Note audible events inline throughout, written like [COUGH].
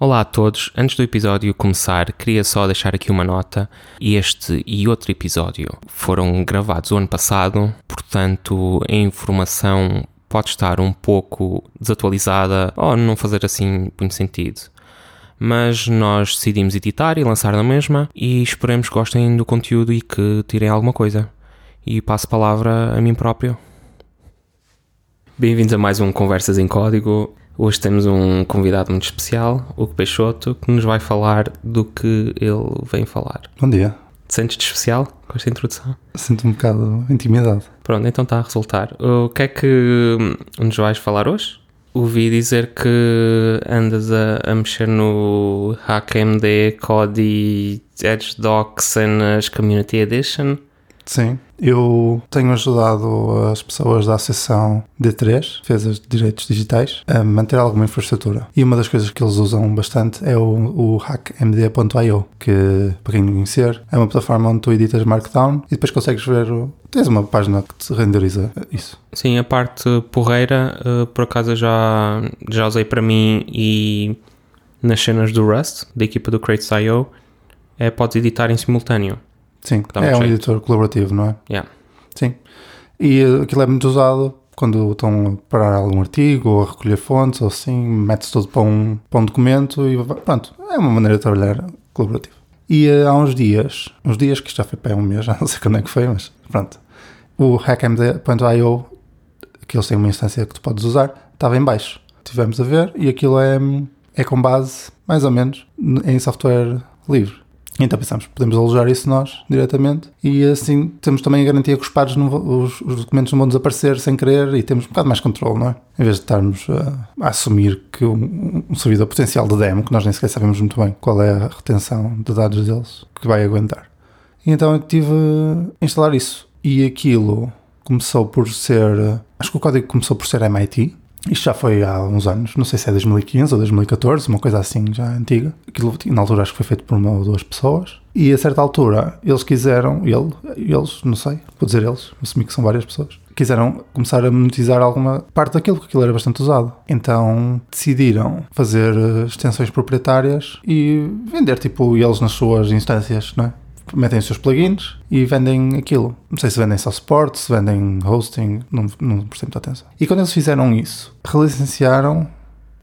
Olá a todos, antes do episódio começar, queria só deixar aqui uma nota. Este e outro episódio foram gravados o ano passado, portanto a informação pode estar um pouco desatualizada ou não fazer assim muito sentido. Mas nós decidimos editar e lançar na mesma e esperemos que gostem do conteúdo e que tirem alguma coisa. E passo a palavra a mim próprio. Bem-vindos a mais um Conversas em Código. Hoje temos um convidado muito especial, Hugo Peixoto, que nos vai falar do que ele vem falar. Bom dia. Te sentes de especial com esta introdução? Sinto um bocado intimidade. Pronto, então está a resultar. O que é que nos vais falar hoje? Ouvi dizer que andas a, a mexer no HackMD, Kodi, Edge Docs e nas Community Edition. Sim, eu tenho ajudado as pessoas da Associação D3, Defesa de Direitos Digitais, a manter alguma infraestrutura. E uma das coisas que eles usam bastante é o, o hackmd.io, que, para quem não conhecer, é uma plataforma onde tu editas Markdown e depois consegues ver. Tens uma página que te renderiza isso. Sim, a parte porreira, uh, por acaso, já, já usei para mim e nas cenas do Rust, da equipa do Crates.io, é podes editar em simultâneo. Sim, é um editor colaborativo, não é? Yeah. Sim. E eh, aquilo é muito usado quando estão a parar algum artigo ou a recolher fontes ou assim, mete-se tudo para um, para um documento e pronto, é uma maneira de trabalhar colaborativo. E eh, há uns dias, uns dias que já foi para um mês, [LAUGHS] já não sei quando é que foi, mas pronto, o hackmd.io, que eles têm uma instância que tu podes usar, estava em baixo. Tivemos a ver e aquilo é, é com base, mais ou menos, em software livre. Então pensamos, podemos alojar isso nós diretamente e assim temos também a garantia que os pares, vão- os, os documentos não vão desaparecer sem querer e temos um bocado mais controle, não é? Em vez de estarmos a, a assumir que um, um servidor potencial de demo, que nós nem sequer sabemos muito bem qual é a retenção de dados deles, que vai aguentar. E então eu tive a instalar isso. E aquilo começou por ser. Acho que o código começou por ser MIT. Isto já foi há uns anos, não sei se é 2015 ou 2014, uma coisa assim já antiga. Aquilo na altura acho que foi feito por uma ou duas pessoas. E a certa altura eles quiseram, ele, eles, não sei, vou dizer eles, assumi que são várias pessoas, quiseram começar a monetizar alguma parte daquilo, porque aquilo era bastante usado. Então decidiram fazer eh, extensões proprietárias e vender, tipo, eles nas suas instâncias, não é? Metem os seus plugins e vendem aquilo. Não sei se vendem só suporte, se vendem hosting, não, não prestei muita atenção. E quando eles fizeram isso, relicenciaram,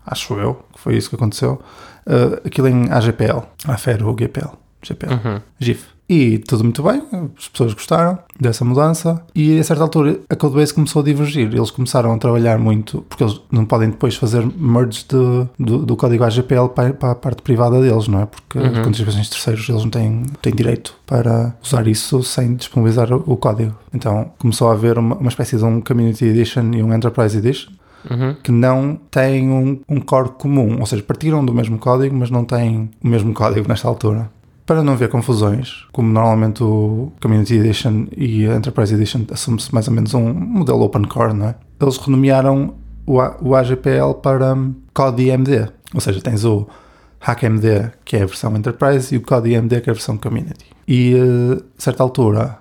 acho eu, que foi isso que aconteceu, uh, aquilo em AGPL, AFER ou GPL, GPL, Uhum. GIF. E tudo muito bem, as pessoas gostaram dessa mudança e a certa altura a Codebase começou a divergir. Eles começaram a trabalhar muito, porque eles não podem depois fazer merge de- do, do código AGPL para, para a parte privada deles, não é? Porque Uhum. as contribuições terceiros eles não têm, têm direito para usar isso sem disponibilizar o, o código. Então começou a haver uma, uma espécie de um Community Edition e um Enterprise Edition Uhum. que não têm um, um core comum, ou seja, partiram do mesmo código, mas não têm o mesmo código nesta altura. Para não haver confusões, como normalmente o Community Edition e a Enterprise Edition assume-se mais ou menos um modelo open core, não é? Eles renomearam o, A- o AGPL para um, CodeIMD, ou seja, tens o HackMD, que é a versão Enterprise, e o CodeIMD, que é a versão Community. E a certa altura,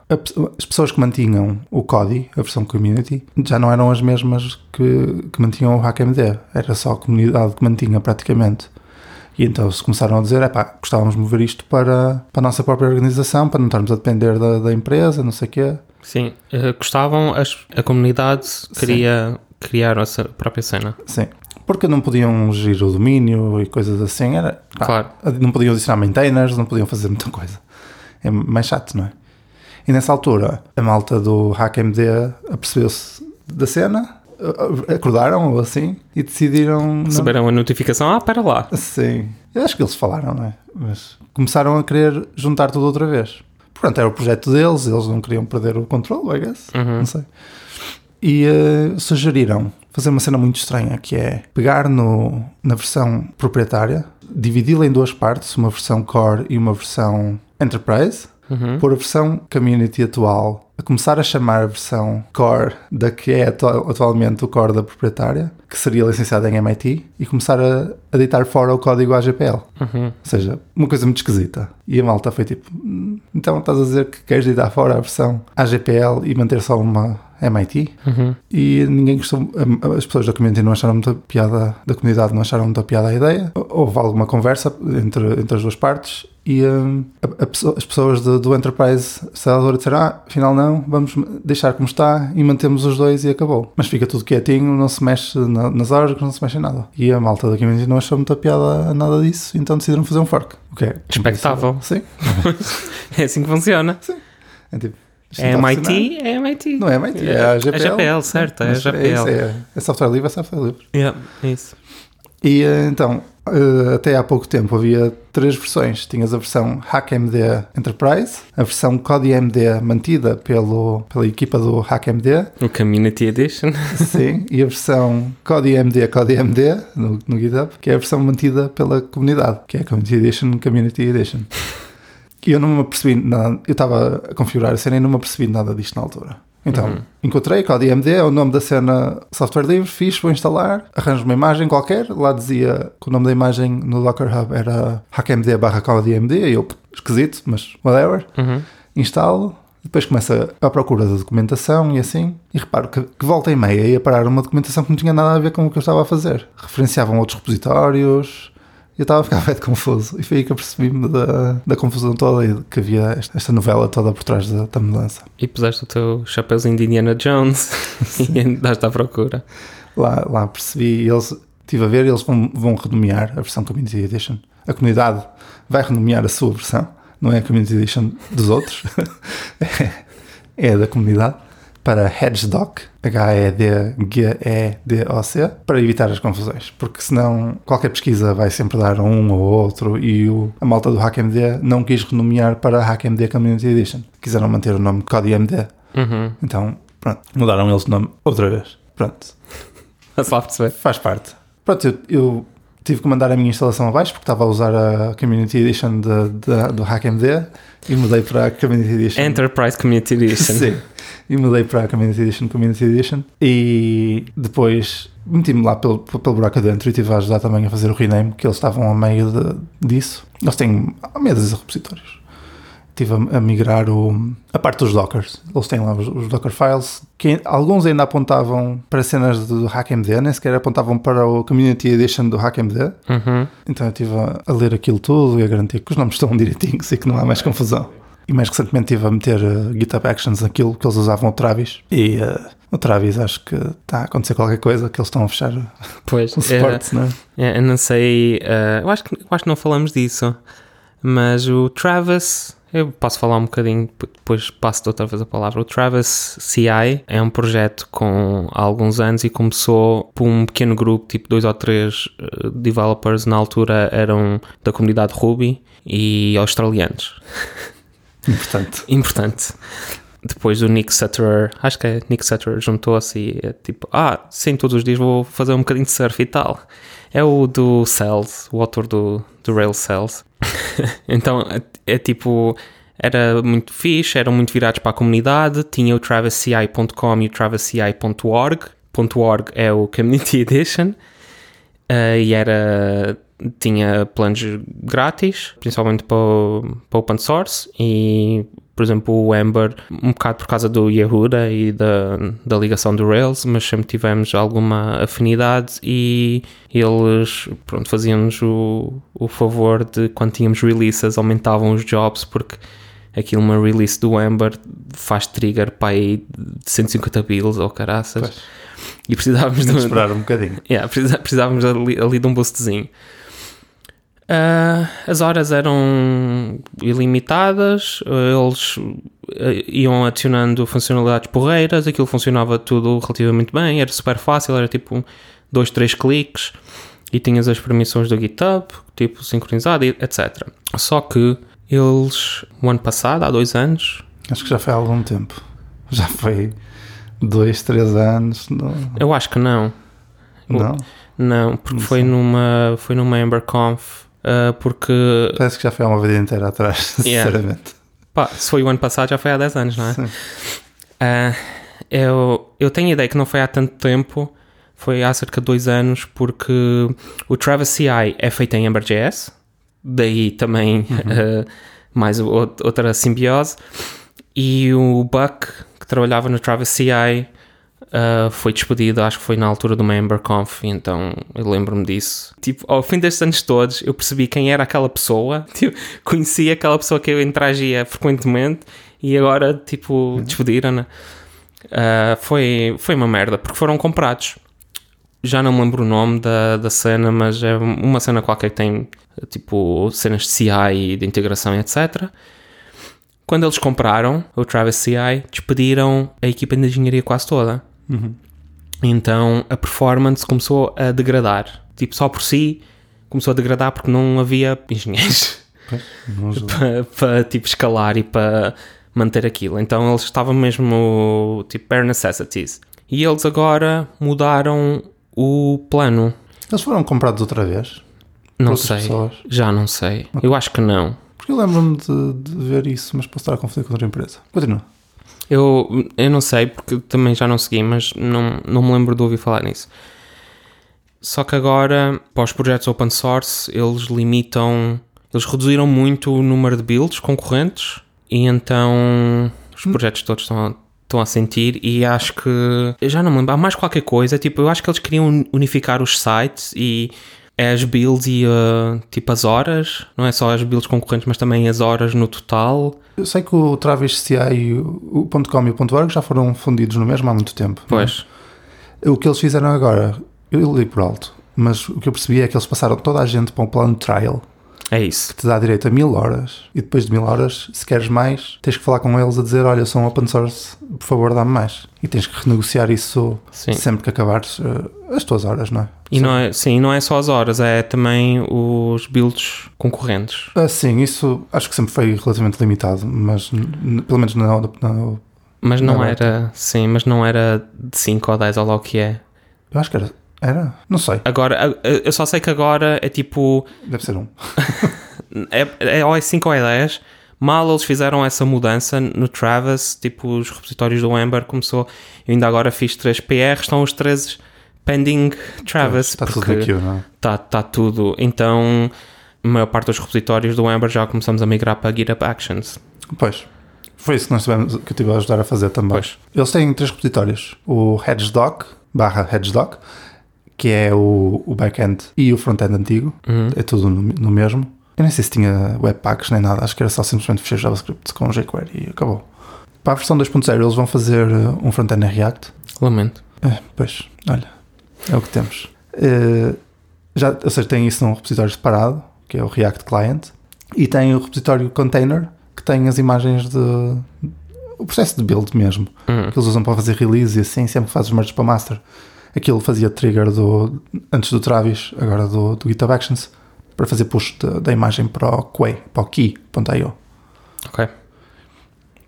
as pessoas que mantinham o Cody, a versão Community, já não eram as mesmas que, que mantinham o HackMD. Era só a comunidade que mantinha praticamente. E então se começaram a dizer, epá, gostávamos de mover isto para, para a nossa própria organização, para não estarmos a depender da, da empresa, não sei o quê. Sim, eh, gostavam, as- a comunidade queria criar a sua própria cena. Sim. Porque não podiam gerir o domínio e coisas assim. Era, pá, Claro. Não podiam adicionar maintainers, não podiam fazer muita coisa. É mais chato, não é? E nessa altura, a malta do HackMD apercebeu-se da cena, acordaram ou assim, e decidiram. não- Receberam a notificação, ah, para lá. Sim. Eu acho que eles falaram, não é? Mas começaram a querer juntar tudo outra vez. Portanto, era o projeto deles, eles não queriam perder o controle, I guess. Uhum. Não sei. E eh, sugeriram fazer uma cena muito estranha, que é pegar no, na versão proprietária, dividi-la em duas partes, uma versão core e uma versão enterprise, Uhum. pôr a versão community atual a começar a chamar a versão core da que é atu- atualmente o core da proprietária, que seria licenciada em MIT, e começar a, a deitar fora o código AGPL. Uhum. Ou seja, uma coisa muito esquisita. E a malta foi tipo: "Hum, então estás a dizer que queres deitar fora a versão AGPL e manter só uma MIT, Uhum. e ninguém gostou, as pessoas da community não acharam muita piada, da comunidade não acharam muita piada a ideia. Houve alguma conversa entre, entre as duas partes e hum, a- a as pessoas do, do Enterprise Acelerador disseram: Ah, afinal não, vamos deixar como está e mantemos os dois e acabou. Mas fica tudo quietinho, não se mexe na- nas órgãos, não se mexe em nada. E a malta da community não achou muita piada a nada disso, então decidiram fazer um fork. O que é? Expectável. Sim. [LAUGHS] É assim que funciona. É tipo. É a. MIT, é MIT. Não é MIT, é a GPL. É GPL, certo, é Mas GPL. isso, é, é software livre, é software livre. Yeah, é isso. E eh, então, eh, até há pouco tempo havia três versões. Tinhas a versão HackMD Enterprise, a versão CodeMD mantida pelo, pela equipa do HackMD, O Community Edition. sim, e a versão CodeMD CodeMD no, no GitHub, que é a versão mantida pela comunidade, que é a Community Edition Community Edition. E eu não me apercebi nada, eu estava a configurar a cena e não me apercebi nada disto na altura. Então, Uhum. encontrei CodeMD, é o nome da cena software livre, fiz, vou instalar, arranjo uma imagem qualquer, lá dizia que o nome da imagem no Docker Hub era hackmd barra CodeMD, e eu, esquisito, mas whatever, Uhum. instalo, depois começa a procura da documentação e assim, e reparo que, que volta e meia ia parar uma documentação que não tinha nada a ver com o que eu estava a fazer. Referenciavam outros repositórios, eu estava a ficar [LAUGHS] bem confuso. E foi aí que eu percebi-me da, da confusão toda e que havia esta, esta novela toda por trás da, da mudança. E puseste o teu chapéuzinho de Indiana Jones [LAUGHS] [LAUGHS] e andaste à procura. Lá, lá percebi, eles estive a ver, eles vão, vão renomear a versão Community Edition. A comunidade vai renomear a sua versão, não é a Community Edition dos outros, é, é da comunidade, para HedgeDoc, H-E-D-G-E-D-O-C, para evitar as confusões, porque senão qualquer pesquisa vai sempre dar um ou outro, e o, a malta do HackMD não quis renomear para HackMD Community Edition. Quiseram manter o nome CodeMD, Uhum. então pronto, mudaram eles o nome outra vez. Pronto, [LAUGHS] perceber. Faz parte. Pronto, eu, eu tive que mandar a minha instalação abaixo porque estava a usar a Community Edition de, de- do HackMD e mudei para a Community Edition. Enterprise Community Edition. Sim. E mudei para a Community Edition, Community Edition. E depois meti-me lá pelo, pelo buraco dentro e estive a ajudar também a fazer o rename, que eles estavam a meio de- disso. Eles têm a meio de repositórios. Estive a, a migrar o, a parte dos Dockers. Eles têm lá os, os Docker files, que alguns ainda apontavam para cenas do HackMD, nem sequer apontavam para o Community Edition do HackMD. Uhum. Então eu estive a, a ler aquilo tudo e a garantir que os nomes estão [LAUGHS] direitinhos e que não há mais confusão. E mais recentemente estive a meter uh, GitHub Actions naquilo que eles usavam o Travis. E uh, o Travis acho que está a acontecer qualquer coisa, que eles estão a fechar [LAUGHS] o Pois, é, suporte, não é? é, eu não sei, eh, eu, acho que, eu acho que não falamos disso, mas o Travis, eu posso falar um bocadinho, depois passo-te outra vez a palavra. O Travis CI é um projeto com alguns anos e começou por um pequeno grupo, tipo dois ou três eh, developers, na altura eram da comunidade Ruby e australianos. [LAUGHS] Importante. importante. Depois o Nick Sutterer, acho que é Nick Sutterer, juntou-se e é tipo, ah, sim, todos os dias vou fazer um bocadinho de surf e tal. É o do Cells, o autor do, do Rail Cells. [LAUGHS] então é, é tipo, era muito fixe, eram muito virados para a comunidade. Tinha o travesci.com e o travesci.org. .org é o Community [LAUGHS] Edition. Uh, e era tinha planos grátis, principalmente para, para open source e por exemplo o Ember um bocado por causa do Yehuda e da, da ligação do Rails, mas sempre tivemos alguma afinidade e eles pronto, faziam-nos o, o favor de quando tínhamos releases aumentavam os jobs porque aquilo uma release do Ember faz trigger para aí de 150 bills ou caraças Pois. e precisávamos de de, esperar um bocadinho. Yeah, precisávamos ali, ali de um boostzinho. Ah, as horas eram ilimitadas, eles ah, iam adicionando funcionalidades porreiras, aquilo funcionava tudo relativamente bem, era super fácil, era tipo dois, três cliques e tinhas as permissões do GitHub, tipo sincronizado, etc. Só que eles, o ano passado, há dois anos, Acho que já foi há algum tempo. Já foi dois, três anos. Não? eu acho que não, não? não, porque Não foi numa, foi numa EmberConf, ah, porque Parece que já foi há uma vida inteira atrás, [LAUGHS] Yeah. sinceramente. Pá, se foi o ano passado, já foi há 10 anos, não é? Sim. Ah, eu, eu tenho a ideia que não foi há tanto tempo, foi há cerca de dois anos, porque o Travis CI é feito em Ember.js, daí também [LAUGHS] ah, mais o- outra simbiose, e o Buck, que trabalhava no Travis CI uh, foi despedido, acho que foi na altura do MemberConf, então eu lembro-me disso. Tipo, ao fim destes anos todos, eu percebi quem era aquela pessoa, [LAUGHS] tipo, conhecia aquela pessoa que eu interagia frequentemente e agora, tipo, despediram-na. Uh, foi, foi uma merda, porque foram comprados. Já não me lembro o nome da, da cena, mas é uma cena qualquer que tem, tipo, cenas de CI, de integração, etc. Quando eles compraram o Travis CI, despediram a equipa de engenharia quase toda. Uhum. Então a performance começou a degradar. Tipo, só por si começou a degradar porque não havia engenheiros [LAUGHS] para, para tipo escalar e para manter aquilo. Então eles estavam mesmo tipo bare necessities. E eles agora mudaram o plano. Eles foram comprados outra vez? Não sei. Pessoas? Já não sei. Okay. Eu acho que não. Porque eu lembro-me de, de, ver isso, mas posso estar a confundir com outra empresa. Continua. Eu, eu não sei, porque também já não segui, mas não, não me lembro de ouvir falar nisso. Só que agora, para os projetos open source, eles limitam, eles reduziram muito o número de builds concorrentes e então os hum. projetos todos estão, estão a sentir e acho que, eu já não me lembro, há mais qualquer coisa, tipo, eu acho que eles queriam unificar os sites e é as builds e uh, tipo as horas, não é só as builds concorrentes, mas também as horas no total. Eu sei que o Travis CI e o .com e o .org já foram fundidos no mesmo há muito tempo. Pois. É? O que eles fizeram agora, eu li por alto, mas o que eu percebi é que eles passaram toda a gente para um plano trial é isso. Que te dá direito a mil horas e depois de mil horas, se queres mais, tens que falar com eles a dizer: Olha, são open source, por favor, dá-me mais. E tens que renegociar isso sim. sempre que acabares uh, as tuas horas, não é? E sim. não é, sim, não é só as horas, é também os builds concorrentes. Ah, sim, isso acho que sempre foi relativamente limitado, mas pelo menos na, na mas não era, sim, mas não era de 5 ou 10 ou lá o que é. Eu acho que era era? Não sei. Agora, eu só sei que agora é tipo. Deve ser um. [LAUGHS] é, é ou é 5 ou é 10. Mal eles fizeram essa mudança no Travis, tipo os repositórios do Ember começou. Eu ainda agora fiz 3 PR, estão os 13 pending Travis. Está tudo aqui, não é? Está tá tudo. Então, a maior parte dos repositórios do Ember já começamos a migrar para GitHub Actions. Pois. Foi isso que nós tivemos, que eu tive a ajudar a fazer também. Pois. Eles têm três repositórios: o Hedgedoc, barra Hedgedoc, que é o, o back-end e o front-end antigo, uhum. é tudo no, no, mesmo. Eu nem sei se tinha webpacks nem nada, acho que era só simplesmente fechar JavaScript com jQuery e acabou. Para a versão 2.0 eles vão fazer uh, um front-end em React. Lamento. É, pois, olha, é o que temos. Uh, já, ou seja, tem isso num repositório separado, que é o React Client, e tem o repositório Container, que tem as imagens de. o processo de build mesmo, uhum. que eles usam para fazer release e assim, sempre que fazes merge para master aquilo fazia trigger do, antes do Travis, agora do, do GitHub Actions, para fazer push de, da imagem para o Quay, para o key.io. Ok.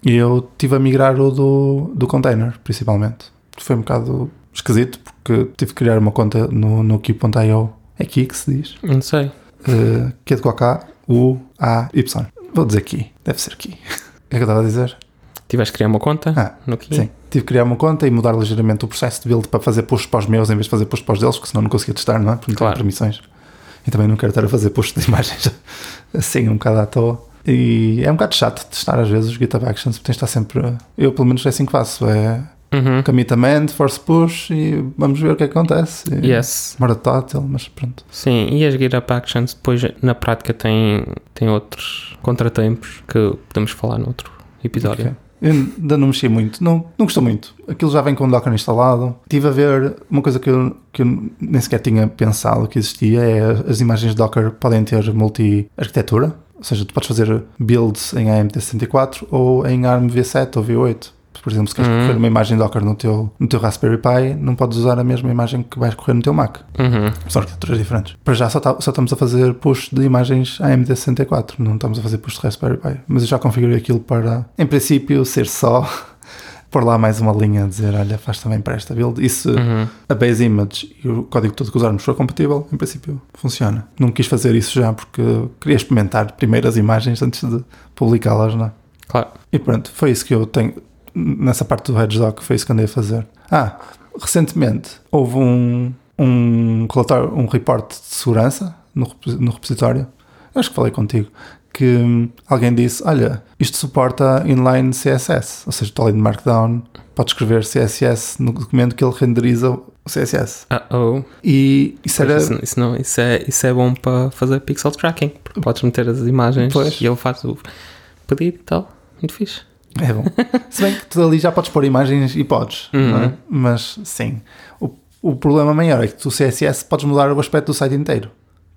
E eu tive a migrar o do, do container, principalmente. Foi um bocado esquisito, porque tive que criar uma conta no, no key.io. É key que se diz? Não sei. Uh, que é de K, U, A, Y. Vou dizer key, deve ser key. [LAUGHS] O que é que eu estava a dizer? Tiveste que criar uma conta ah, no Key? Sim, tive que criar uma conta e mudar ligeiramente o processo de build para fazer push para os meus em vez de fazer push para os deles, porque senão não conseguia testar, não é? Porque não claro. permissões. E também não quero estar a fazer push de imagens [LAUGHS] assim, um bocado à toa. E é um bocado chato testar às vezes os GitHub Actions, porque tens de estar sempre. Eu, pelo menos, é assim que faço. É uhum. commitment, force push e vamos ver o que, acontece. E yes. Demora total, mas pronto. Sim, e as GitHub Actions depois na prática têm, têm outros contratempos que podemos falar no outro episódio. Okay. Eu ainda não mexi muito, não, não gostou muito. Aquilo já vem com o Docker instalado. Estive a ver uma coisa que eu, que eu nem sequer tinha pensado que existia: é as imagens de Docker podem ter multi-arquitetura. Ou seja, tu podes fazer builds em AMD64 ou em ARM V7 ou V8 por exemplo, se queres uhum. correr uma imagem Docker no teu, no teu Raspberry Pi, não podes usar a mesma imagem que vais correr no teu Mac. Uhum. São arquiteturas diferentes. Para já só, tá, só, estamos a fazer push de imagens AMD64, não estamos a fazer push de Raspberry Pi. Mas eu já configurei aquilo para, em princípio, ser só [LAUGHS] pôr lá mais uma linha a dizer, olha, faz também para esta build. E se uhum. a base image e o código todo que usarmos for compatível, em princípio funciona. Não quis fazer isso já porque queria experimentar primeiro as imagens antes de publicá-las, não é? Claro. E pronto, foi isso que eu tenho nessa parte do Hedgehog, foi isso que andei a fazer. Ah, recentemente houve um, um relatório, um report de segurança no, no repositório, acho que falei contigo, que alguém disse: Olha, isto suporta inline CSS, ou seja, está ali de Markdown, pode escrever CSS no documento que ele renderiza o CSS. Uh-oh. E isso era. Isso, isso não, isso, é, isso é bom para fazer pixel tracking. Porque podes meter as imagens Pois. e ele faz o pedido e tal. Muito fixe. É bom. [LAUGHS] Se bem que tu ali já podes pôr imagens e podes, não é? Uhum. Mas sim. O, o problema maior é que tu CSS podes mudar o aspecto do site inteiro.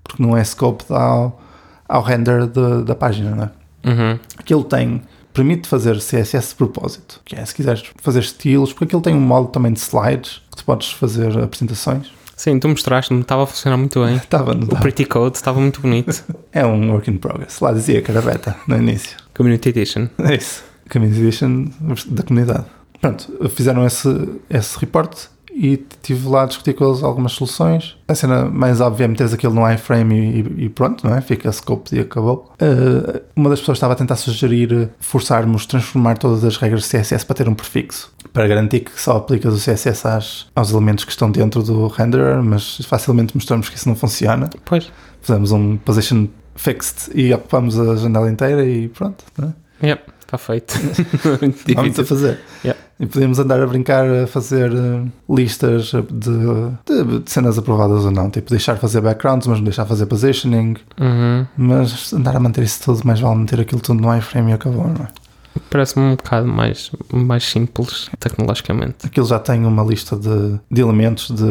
Porque não é scope ao, ao render de- da página, não é? Uhum. Aquilo tem. Permite fazer CSS de propósito. Que é, se quiseres fazer estilos, porque aquilo tem um modo também de slides que tu podes fazer apresentações. Sim, tu mostraste-me, estava a funcionar muito bem. [LAUGHS] Estava, não O estava? Pretty Code estava muito bonito. [LAUGHS] É um work in progress. Lá dizia que era beta no início. Community Edition. É isso. Community Edition da comunidade. Pronto, fizeram esse, esse report e estive lá a discutir com eles algumas soluções. A cena mais óbvia é meteres aquilo no iframe e, e pronto, não é? Fica scope e acabou. Uh, uma das pessoas estava a tentar sugerir forçarmos transformar todas as regras de CSS para ter um prefixo. Para garantir que só aplicas o CSS às, aos elementos que estão dentro do renderer, mas facilmente mostramos que isso não funciona. Pois. Fizemos um position fixed e ocupamos a janela inteira e pronto. Não é? Yep, está feito. [LAUGHS] Há muito a fazer. Yeah. E podíamos andar a brincar a fazer eh, listas de, de- de cenas aprovadas ou não. Tipo, deixar fazer backgrounds, mas não deixar fazer positioning. Uhum. Mas andar a manter isso tudo, mais vale meter aquilo tudo no iframe e acabou, não é? Parece-me um bocado mais, mais simples tecnologicamente. Aquilo já tem uma lista de, de elementos de,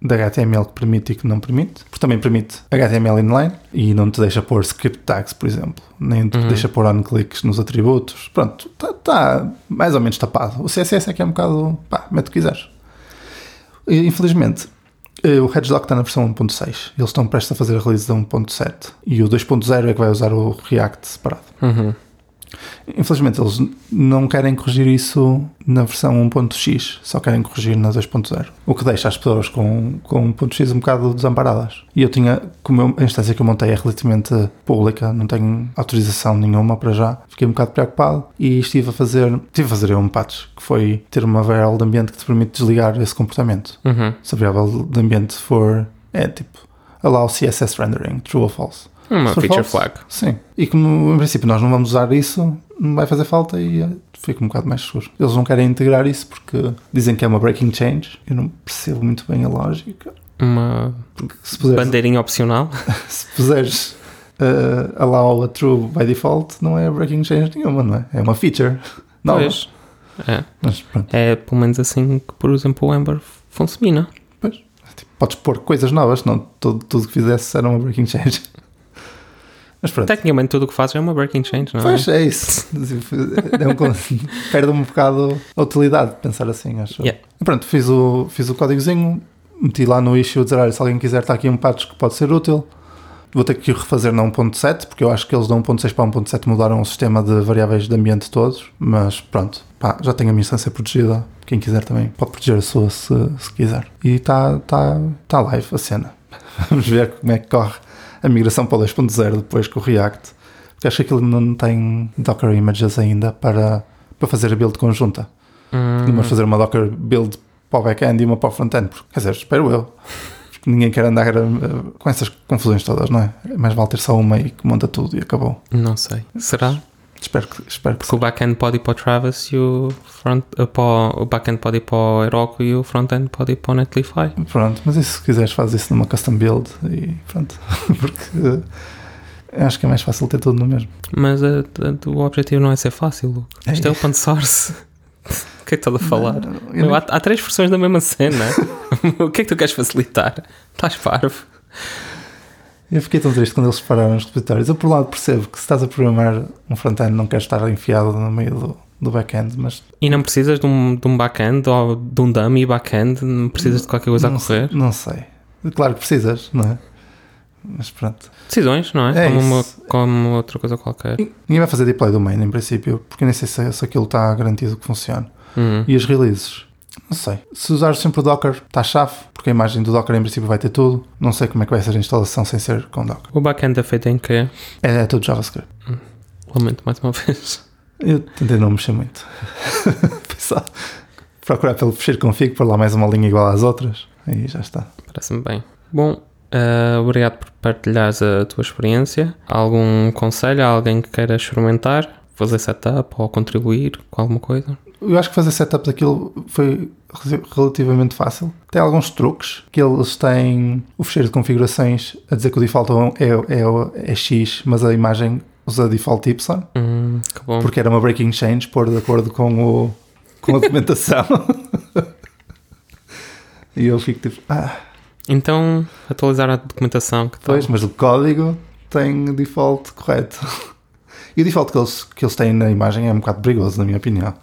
de HTML que permite e que não permite. Porque também permite HTML inline e não te deixa pôr script tags, por exemplo. Nem te Uhum. deixa pôr on-clicks nos atributos. Pronto, está tá mais ou menos tapado. O CSS é que é um bocado, pá, mete o que quiseres. Infelizmente, eh, o Hedgedoc está na versão 1.6. Eles estão prestes a fazer a release da 1.7. E o 2.0 é que vai usar o React separado. Uhum. Infelizmente, eles não querem corrigir isso na versão 1.x, só querem corrigir na 2.0. O que deixa as pessoas com, com 1.x um bocado desamparadas. E eu tinha, como eu- a instância que eu montei é relativamente pública, não tenho autorização nenhuma para já, fiquei um bocado preocupado e estive a fazer, estive a fazer um patch, que foi ter uma variável de ambiente que te permite desligar esse comportamento. Uhum. Se a variável de ambiente for, é tipo, allow CSS rendering, true ou false. Uma feature flag. Sim. E como em princípio nós não vamos usar isso, não vai fazer falta e eh, fico um bocado mais seguro. Eles não querem integrar isso porque dizem que é uma breaking change. Eu não percebo muito bem a lógica. Uma puseres, bandeirinha opcional. [LAUGHS] se puseres eh, allow a true by default, não é breaking change nenhuma, não é? É uma feature. [LAUGHS] Não, Pois. É. mas é pelo menos assim que, por exemplo, o Ember funciona. Tipo, podes pôr coisas novas, não tudo, tudo que fizesse era uma breaking change. Mas pronto. Tecnicamente tudo o que faz é uma breaking change, não é? Pois é isso. É um [LAUGHS] Perde um bocado a utilidade de pensar assim, acho. Yeah. Pronto, fiz o, fiz o códigozinho, meti lá no issue dizer, olha, se alguém quiser, está aqui um patch que pode ser útil. Vou ter que refazer na 1.7, porque eu acho que eles da 1.6 para 1.7 mudaram o sistema de variáveis de ambiente todos. Mas pronto, pá, já tenho a minha instância protegida. Quem quiser também pode proteger a sua se, se quiser. E está tá, tá live a cena. [LAUGHS] Vamos ver como é que corre a migração para o 2.0 depois com o React. Porque acho que aquilo não tem Docker Images ainda para, para fazer a build conjunta. Hum, Vamos fazer uma Docker build para o back-end e uma para o front-end. porque, Quer dizer, espero eu. Porque ninguém quer andar eh, com essas confusões todas, não é? É mais vale ter só uma e que monta tudo e acabou. não sei. Será? Espero que, espero que Porque o back-end pode ir para o Travis e o, front, para o, back-end pode ir para o Heroku e o front-end pode ir para o Netlify. sim. Pronto, mas e se quiseres faz isso numa custom build e pronto. [LAUGHS] Porque eh, acho que é mais fácil ter tudo no mesmo. Mas t- o objetivo não é ser fácil, Luke. É Isto é isso. open source. [LAUGHS] O que é que estás a falar? Eu Meu, nem- há, há três versões da mesma cena. [LAUGHS] o que é que tu queres facilitar? Estás parvo. Eu fiquei tão triste quando eles separaram os repositórios. Eu, por um lado, percebo que se estás a programar um front-end, não queres estar enfiado no meio do, do back-end, mas E não precisas de um, de um back-end ou de um dummy back-end? Não precisas de qualquer coisa não, a correr? não sei. Claro que precisas, não é? Mas pronto. Decisões, não é? É como, uma, como outra coisa qualquer. Ninguém vai fazer deploy do main, em princípio, porque nem sei se, se aquilo está garantido que funcione. Uhum. E as releases? Não sei. Se usares sempre o Docker, está chave, porque a imagem do Docker em princípio vai ter tudo. Não sei como é que vai ser a instalação sem ser com Docker. O back-end é feito em quê? É, é tudo JavaScript. Lamento mais uma [LAUGHS] vez. Eu tentei não mexer muito. [LAUGHS] Só procurar pelo fechir config, pôr lá mais uma linha igual às outras. E já está. Parece-me bem. Bom, Uh, obrigado por partilhares a tua experiência. Algum conselho a alguém que queira experimentar, fazer setup ou contribuir com alguma coisa? Eu acho que fazer setup daquilo foi relativamente fácil. Tem alguns truques que eles têm o fecheiro de configurações a dizer que o default é, é, é X, mas a imagem usa default Y. Hum, porque era uma breaking change, pôr de acordo com, o, com a documentação. [LAUGHS] e eu fico tipo, ah. Então, atualizar a documentação. Que pois, mas o código tem default correto. [LAUGHS] E o default que eles, que eles têm na imagem é um bocado perigoso, na minha opinião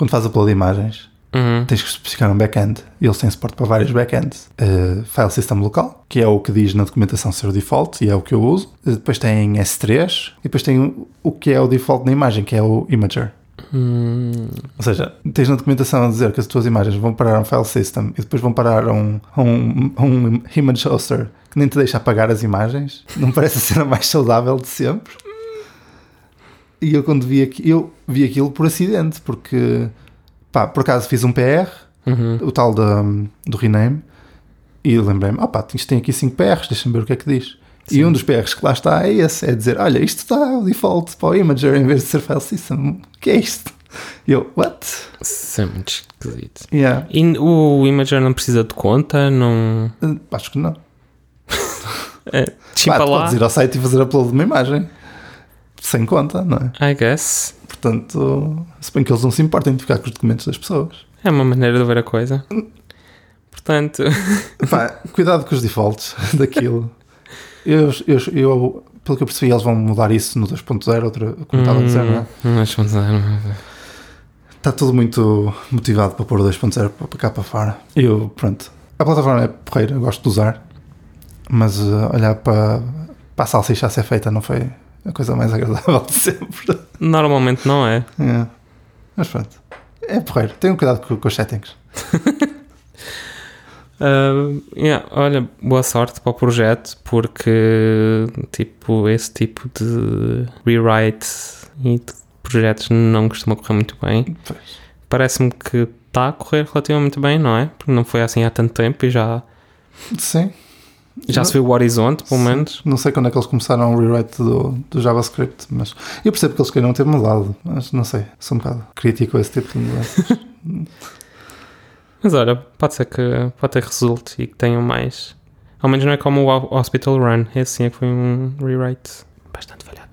quando faz upload de imagens, uhum. tens que especificar um back-end. E eles têm suporte para vários back-ends. Uh, file system local, que é o que diz na documentação ser o default, e é o que eu uso. Uh, depois tem S3, e depois tem o que é o default na imagem, que é o Imager. Hum. Ou seja, tens na documentação a dizer que as tuas imagens vão parar a um file system e depois vão parar a um, a um, a um image hoster que nem te deixa apagar as imagens. Não parece a cena mais saudável de sempre. E eu quando vi aquilo, eu vi aquilo por acidente, porque pá, por acaso fiz um PR, uhum. o tal da, do rename, e lembrei-me, ah pá, isto tem aqui 5 PRs, deixa-me ver o que é que diz. Sim. E um dos PRs que lá está é esse, é dizer, olha, isto está o default para o Imager em vez de ser file system. O que é isto? E eu, what? Isso é muito esquisito. Yeah. E o Imager não precisa de conta? Não... Uh, acho que não. [LAUGHS] é, Pá, lá. Podes ir ao site e fazer upload de uma imagem sem conta, não é? I guess. Portanto, se bem que eles não se importam de ficar com os documentos das pessoas. É uma maneira de ver a coisa. Portanto. [LAUGHS] Pá, cuidado com os defaults [LAUGHS] daquilo. Eu, eu, eu, pelo que eu percebi, eles vão mudar isso no 2.0, outra, como estava a dizer, não é? 2.0. Está tudo muito motivado para pôr o 2.0 para cá para fora. Eu, pronto. A plataforma é porreira, eu gosto de usar, mas uh, olhar para, para a salsicha a ser feita não foi, a coisa mais agradável de sempre. Normalmente não é. é. Mas pronto. É porreiro. Tenham cuidado com, com os settings. uh, [LAUGHS] yeah, olha, boa sorte para o projeto, porque tipo, esse tipo de rewrite e de projetos não costuma correr muito bem. Parece-me que está a correr relativamente bem, não é? Porque não foi assim há tanto tempo e já. Sim. Já se viu o horizonte, pelo menos. Não sei quando é que eles começaram o rewrite do, do JavaScript, mas eu percebo que eles queiram ter mudado, mas não sei, sou um bocado crítico a esse tipo de mudanças. [LAUGHS] mas olha, pode ser que pode ter que resulte e que tenham mais. Ao menos não é como o Hospital Run, esse sim é que foi um rewrite bastante falhado.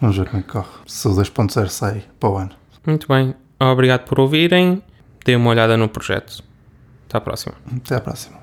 Vamos ver como é que corre. Se o 2.0 sai para o ano. Muito bem. Obrigado por ouvirem. Dê uma olhada no projeto. Até à próxima. Até à próxima.